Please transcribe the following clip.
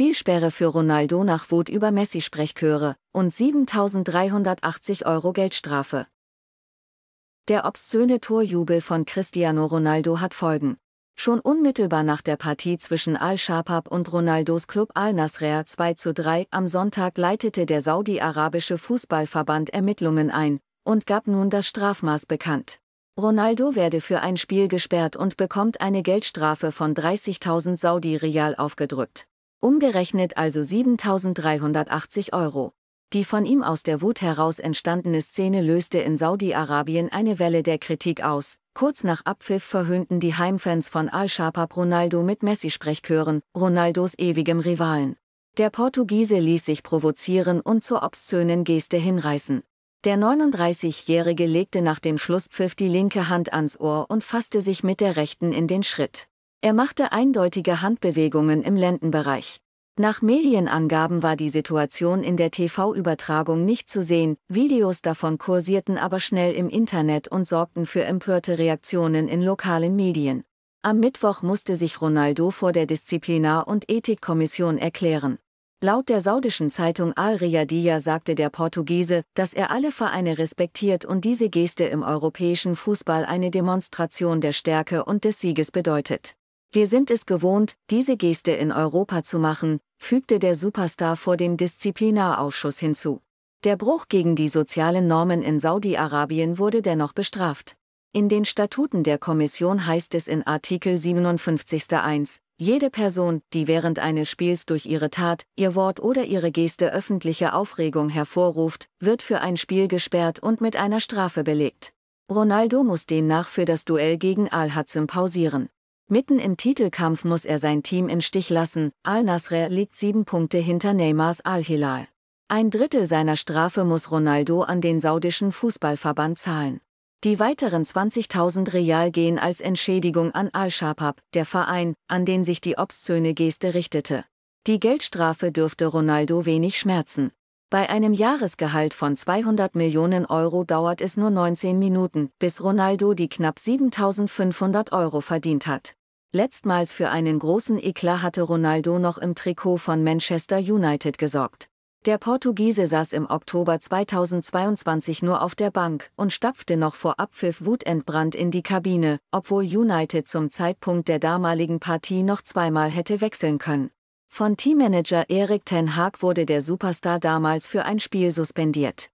Spielsperre für Ronaldo nach Wut über Messi-Sprechchöre und 7.380 Euro Geldstrafe. Der obszöne Torjubel von Cristiano Ronaldo hat Folgen. Schon unmittelbar nach der Partie zwischen Al-Shabab und Ronaldos Club Al-Nasr 2 zu 3 am Sonntag leitete der saudi-arabische Fußballverband Ermittlungen ein und gab nun das Strafmaß bekannt. Ronaldo werde für ein Spiel gesperrt und bekommt eine Geldstrafe von 30.000 Saudi-Rial aufgedrückt. Umgerechnet also 7.380 Euro. Die von ihm aus der Wut heraus entstandene Szene löste in Saudi-Arabien eine Welle der Kritik aus. Kurz nach Abpfiff verhöhnten die Heimfans von Al-Shabab Ronaldo mit Messi-Sprechchören, Ronaldos ewigem Rivalen. Der Portugiese ließ sich provozieren und zur obszönen Geste hinreißen. Der 39-Jährige legte nach dem Schlusspfiff die linke Hand ans Ohr und fasste sich mit der rechten in den Schritt. Er machte eindeutige Handbewegungen im Lendenbereich. Nach Medienangaben war die Situation in der TV-Übertragung nicht zu sehen, Videos davon kursierten aber schnell im Internet und sorgten für empörte Reaktionen in lokalen Medien. Am Mittwoch musste sich Ronaldo vor der Disziplinar- und Ethikkommission erklären. Laut der saudischen Zeitung Al-Riyadiyya sagte der Portugiese, dass er alle Vereine respektiert und diese Geste im europäischen Fußball eine Demonstration der Stärke und des Sieges bedeutet. Wir sind es gewohnt, diese Geste in Europa zu machen, fügte der Superstar vor dem Disziplinarausschuss hinzu. Der Bruch gegen die sozialen Normen in Saudi-Arabien wurde dennoch bestraft. In den Statuten der Kommission heißt es in Artikel 57.1, jede Person, die während eines Spiels durch ihre Tat, ihr Wort oder ihre Geste öffentliche Aufregung hervorruft, wird für ein Spiel gesperrt und mit einer Strafe belegt. Ronaldo muss demnach für das Duell gegen Al-Hazzim pausieren. Mitten im Titelkampf muss er sein Team in Stich lassen, Al-Nasr liegt sieben Punkte hinter Neymars Al-Hilal. Ein Drittel seiner Strafe muss Ronaldo an den saudischen Fußballverband zahlen. Die weiteren 20.000 Real gehen als Entschädigung an Al-Shabab, der Verein, an den sich die obszöne Geste richtete. Die Geldstrafe dürfte Ronaldo wenig schmerzen. Bei einem Jahresgehalt von 200 Millionen Euro dauert es nur 19 Minuten, bis Ronaldo die knapp 7.500 Euro verdient hat. Letztmals für einen großen Eklat hatte Ronaldo noch im Trikot von Manchester United gesorgt. Der Portugiese saß im Oktober 2022 nur auf der Bank und stapfte noch vor Abpfiff wutentbrannt in die Kabine, obwohl United zum Zeitpunkt der damaligen Partie noch zweimal hätte wechseln können. Von Teammanager Erik Ten Haag wurde der Superstar damals für ein Spiel suspendiert.